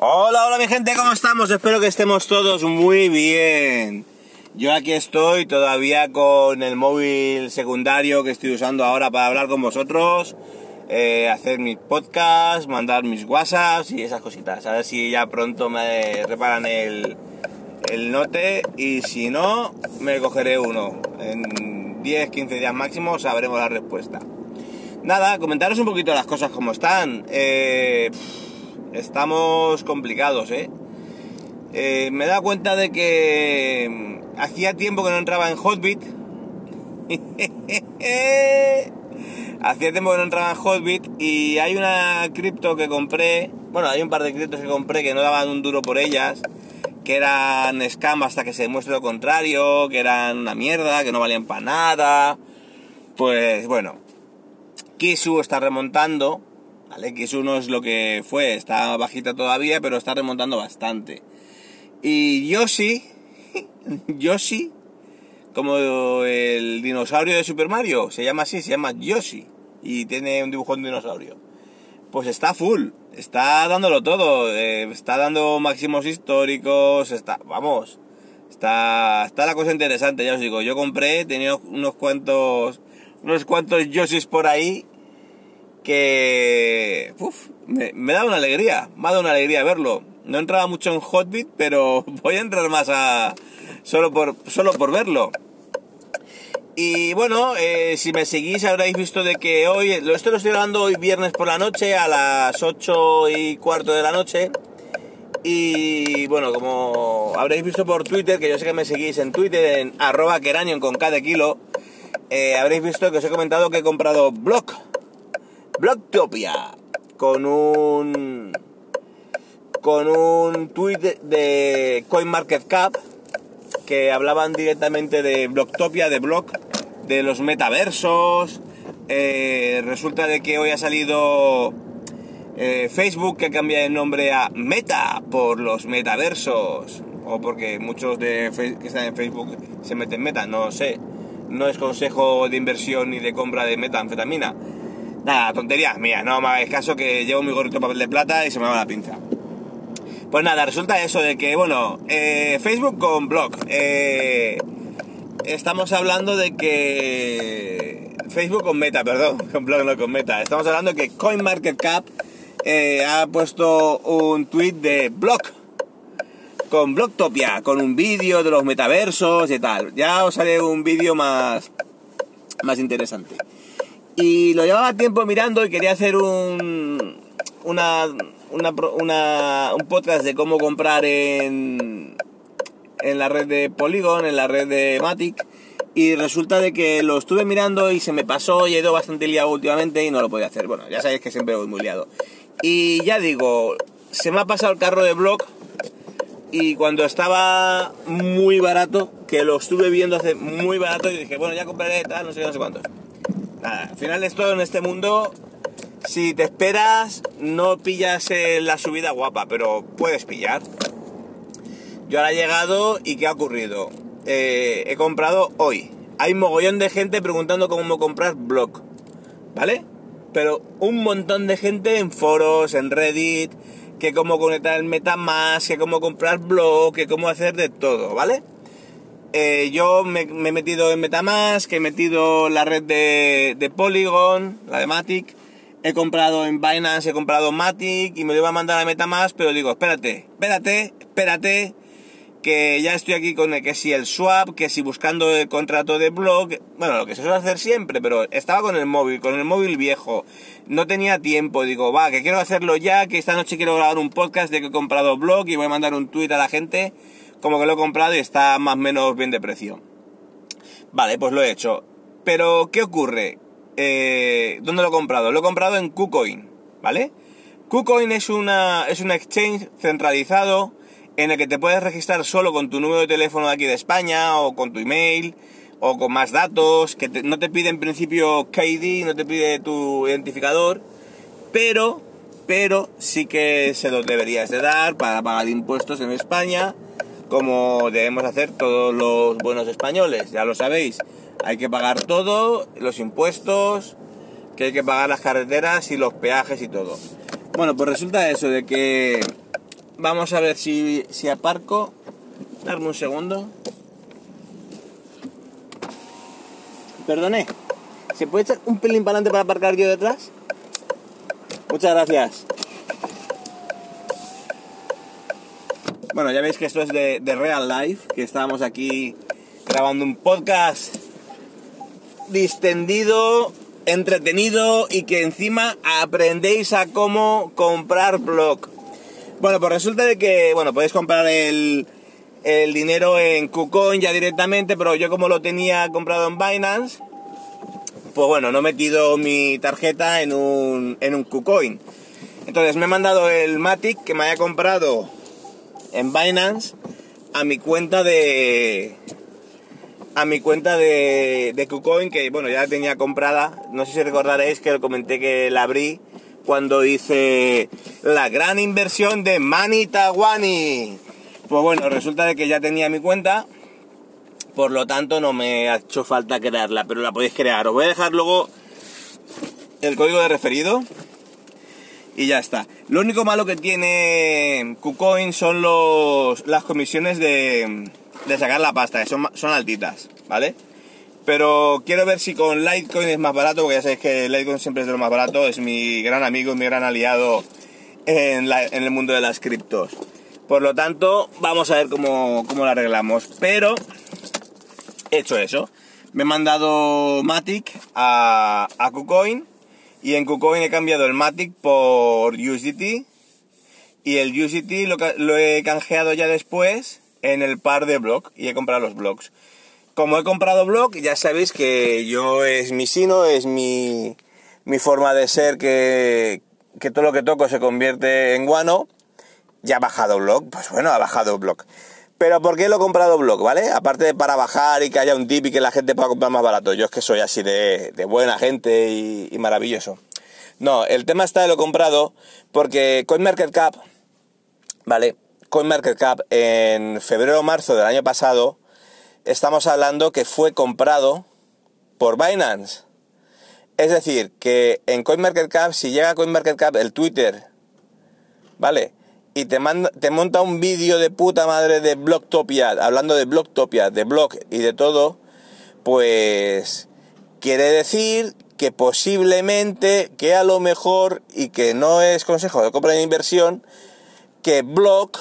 Hola, hola mi gente, ¿cómo estamos? Espero que estemos todos muy bien. Yo aquí estoy todavía con el móvil secundario que estoy usando ahora para hablar con vosotros, eh, hacer mis podcasts, mandar mis WhatsApps y esas cositas. A ver si ya pronto me reparan el, el note y si no, me cogeré uno. En 10, 15 días máximo sabremos la respuesta. Nada, comentaros un poquito las cosas como están. Eh, estamos complicados, ¿eh? ¿eh? Me he dado cuenta de que mm, hacía tiempo que no entraba en Hotbit. hacía tiempo que no entraba en Hotbit y hay una cripto que compré. Bueno, hay un par de criptos que compré que no daban un duro por ellas. Que eran scam hasta que se demuestre lo contrario, que eran una mierda, que no valían para nada. Pues bueno, Kisu está remontando, ¿vale? Kisu no es lo que fue, está bajita todavía, pero está remontando bastante. Y Yoshi, Yoshi, como el dinosaurio de Super Mario, se llama así, se llama Yoshi, y tiene un dibujo de dinosaurio. Pues está full, está dándolo todo, eh, está dando máximos históricos, está, vamos, está, está la cosa interesante, ya os digo, yo compré, tenía unos cuantos, unos cuantos Yoshis por ahí que, me, da una alegría, me dado una alegría verlo. No entraba mucho en Hotbit, pero voy a entrar más a, solo por, solo por verlo. Y bueno, eh, si me seguís habréis visto de que hoy, esto lo estoy grabando hoy viernes por la noche a las 8 y cuarto de la noche. Y bueno, como habréis visto por Twitter, que yo sé que me seguís en Twitter, en arroba keranion con cada kilo, eh, habréis visto que os he comentado que he comprado Block, Blocktopia, con un con un tweet de CoinMarketCap que hablaban directamente de Blocktopia, de Block, de los metaversos. Eh, resulta de que hoy ha salido eh, Facebook que cambia el nombre a Meta por los metaversos. O porque muchos de que están en Facebook se meten Meta, no sé. No es consejo de inversión ni de compra de metanfetamina. Nada, tonterías mías, no me hagáis caso que llevo mi gorrito de papel de plata y se me va la pinza. Pues nada, resulta eso de que, bueno, eh, Facebook con blog. Eh, estamos hablando de que... Facebook con Meta, perdón, con blog no con Meta. Estamos hablando de que CoinMarketCap eh, ha puesto un tweet de blog con Blocktopia, con un vídeo de los metaversos y tal. Ya os haré un vídeo más, más interesante. Y lo llevaba tiempo mirando y quería hacer un, una, un podcast de cómo comprar en, en la red de Polygon, en la red de Matic. Y resulta de que lo estuve mirando y se me pasó y he ido bastante liado últimamente y no lo podía hacer. Bueno, ya sabéis que siempre voy muy liado. Y ya digo, se me ha pasado el carro de blog y cuando estaba muy barato, que lo estuve viendo hace muy barato, y dije, bueno, ya compraré tal, no sé, no sé cuánto. Al final es todo en este mundo. Si te esperas, no pillas la subida guapa, pero puedes pillar. Yo ahora he llegado y ¿qué ha ocurrido? Eh, he comprado hoy. Hay mogollón de gente preguntando cómo comprar blog, ¿vale? Pero un montón de gente en foros, en Reddit, que cómo conectar el MetaMask, que cómo comprar blog, que cómo hacer de todo, ¿vale? Eh, yo me, he metido en Metamask, he metido la red de, de, Polygon, la de Matic, he comprado en Binance, he comprado Matic y me lo iba a mandar a Metamask, pero digo, espérate, espérate, espérate, que ya estoy aquí con que si el swap, que si buscando el contrato de blog, bueno, lo que se suele hacer siempre, pero estaba con el móvil, con el móvil viejo, no tenía tiempo, digo, va, que quiero hacerlo ya, que esta noche quiero grabar un podcast de que he comprado blog y voy a mandar un tweet a la gente como que lo he comprado y está más o menos bien de precio. Vale, pues lo he hecho. Pero, ¿qué ocurre? Eh, ¿Dónde lo he comprado? Lo he comprado en KuCoin, ¿vale? KuCoin es, una, es un exchange centralizado en el que te puedes registrar solo con tu número de teléfono de aquí de España o con tu email o con más datos, que no te pide en principio KD, no te pide tu identificador, pero, pero sí que se los deberías de dar para pagar impuestos en España, como debemos hacer todos los buenos españoles, ya lo sabéis, hay que pagar todo, los impuestos, que hay que pagar las carreteras y los peajes y todo. Bueno, pues resulta eso de que vamos a ver si, si aparco. Darme un segundo. Perdone, ¿se puede echar un pelín para adelante para aparcar yo detrás? Muchas gracias. Bueno, ya veis que esto es de, Real Life, que estábamos aquí grabando un podcast distendido entretenido y que encima aprendéis a cómo comprar blog. Bueno, pues resulta de que, bueno, podéis comprar el, el dinero en KuCoin ya directamente, pero yo como lo tenía comprado en Binance, pues bueno, no he metido mi tarjeta en un, en un KuCoin. Entonces me he mandado el Matic que me haya comprado en Binance a mi cuenta de, a mi cuenta de, de KuCoin, que bueno, ya la tenía comprada. No sé si recordaréis que comenté que la abrí cuando hice la gran inversión de Manitawani. Pues bueno, resulta de que ya tenía mi cuenta, por lo tanto no me ha hecho falta crearla, pero la podéis crear. Os voy a dejar luego el código de referido y ya está. Lo único malo que tiene KuCoin son los, las comisiones de, de sacar la pasta, que son, son altitas, ¿vale? Pero quiero ver si con Litecoin es más barato, porque ya sabéis que Litecoin siempre es de lo más barato, es mi gran amigo, mi gran aliado en, el mundo de las criptos. Por lo tanto, vamos a ver cómo, cómo lo arreglamos. Pero, hecho eso, me he mandado Matic a, a KuCoin y en KuCoin he cambiado el Matic por USDT y el USDT lo, he canjeado ya después en el par de blog y he comprado los blogs. Como he comprado blog, ya sabéis que yo es mi sino, es mi, mi forma de ser que, que todo lo que toco se convierte en guano. Ya ha bajado blog, pues bueno, ha bajado blog. Pero ¿por qué lo he comprado blog, vale? Aparte de para bajar y que haya un tip y que la gente pueda comprar más barato. Yo es que soy así de, buena gente y, y, maravilloso. No, el tema está de lo comprado porque CoinMarketCap, ¿vale? CoinMarketCap en febrero o marzo del año pasado, estamos hablando que fue comprado por Binance. Es decir, que en CoinMarketCap, si llega a CoinMarketCap el Twitter, ¿vale? Y te, manda, te monta un vídeo de puta madre de Blocktopia, hablando de Blocktopia, de blog y de todo, pues quiere decir que posiblemente, que a lo mejor, y que no es consejo de compra de inversión, que Block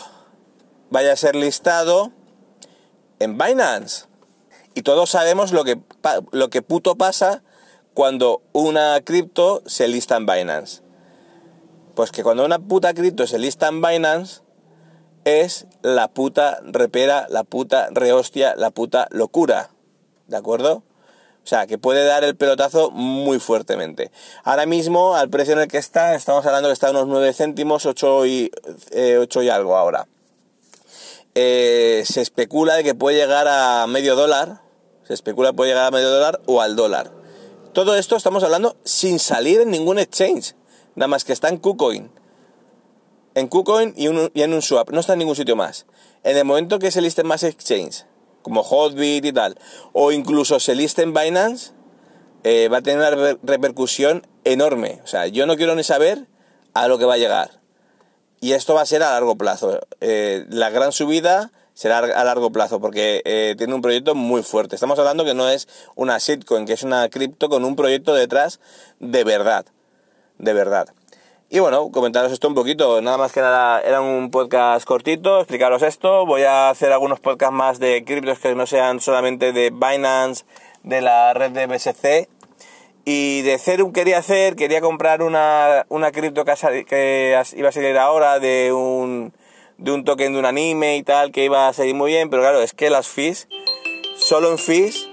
vaya a ser listado en Binance. Y todos sabemos lo que, lo que puto pasa cuando una cripto se lista en Binance. Pues que cuando una puta cripto se lista en Binance es la puta repera, la puta rehostia, la puta locura. ¿De acuerdo? O sea, que puede dar el pelotazo muy fuertemente. Ahora mismo, al precio en el que está, estamos hablando que está a unos 9 céntimos, 8 y, eh, 8 y algo ahora. Eh, se especula de que puede llegar a medio dólar, se especula que puede llegar a medio dólar o al dólar. Todo esto estamos hablando sin salir en ningún exchange, nada más que está en KuCoin. En KuCoin y, en un swap, no está en ningún sitio más. En el momento que se listen más exchange, como Hotbit y tal, o incluso se liste en Binance, eh, va a tener una repercusión enorme. O sea, yo no quiero ni saber a lo que va a llegar. Y esto va a ser a largo plazo. Eh, la gran subida será a largo plazo porque eh, tiene un proyecto muy fuerte. Estamos hablando que no es una shitcoin, que es una cripto con un proyecto detrás de verdad. De verdad. Y bueno, comentaros esto un poquito. Nada más que nada, era un podcast cortito, explicaros esto. Voy a hacer algunos podcasts más de criptos que no sean solamente de Binance, de la red de BSC y de Ethereum quería hacer, quería comprar una, una cripto que, que, iba a salir ahora de un, de un token de un anime y tal, que iba a salir muy bien, pero claro, es que las fees, solo en fees,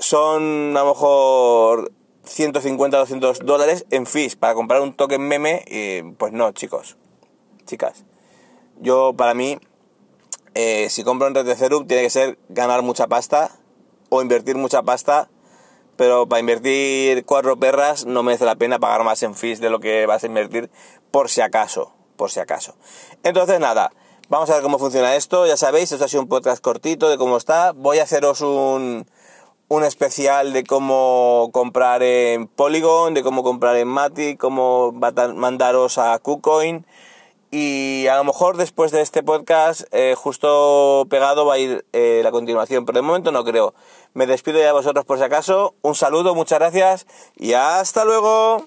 son a lo mejor 150, 200 dólares en fees para comprar un token meme, pues no, chicos, chicas. Yo, para mí, eh, si compro en Red tiene que ser ganar mucha pasta o invertir mucha pasta, pero para invertir cuatro perras no merece la pena pagar más en fees de lo que vas a invertir por si acaso, por si acaso. Entonces, nada, vamos a ver cómo funciona esto. Ya sabéis, esto ha sido un podcast cortito de cómo está. Voy a haceros un un especial de cómo comprar en Polygon, de cómo comprar en Matic, cómo mandaros a KuCoin. Y a lo mejor después de este podcast, eh, justo pegado va a ir eh, la continuación, pero de momento no creo. Me despido ya de vosotros por si acaso. Un saludo, muchas gracias y hasta luego.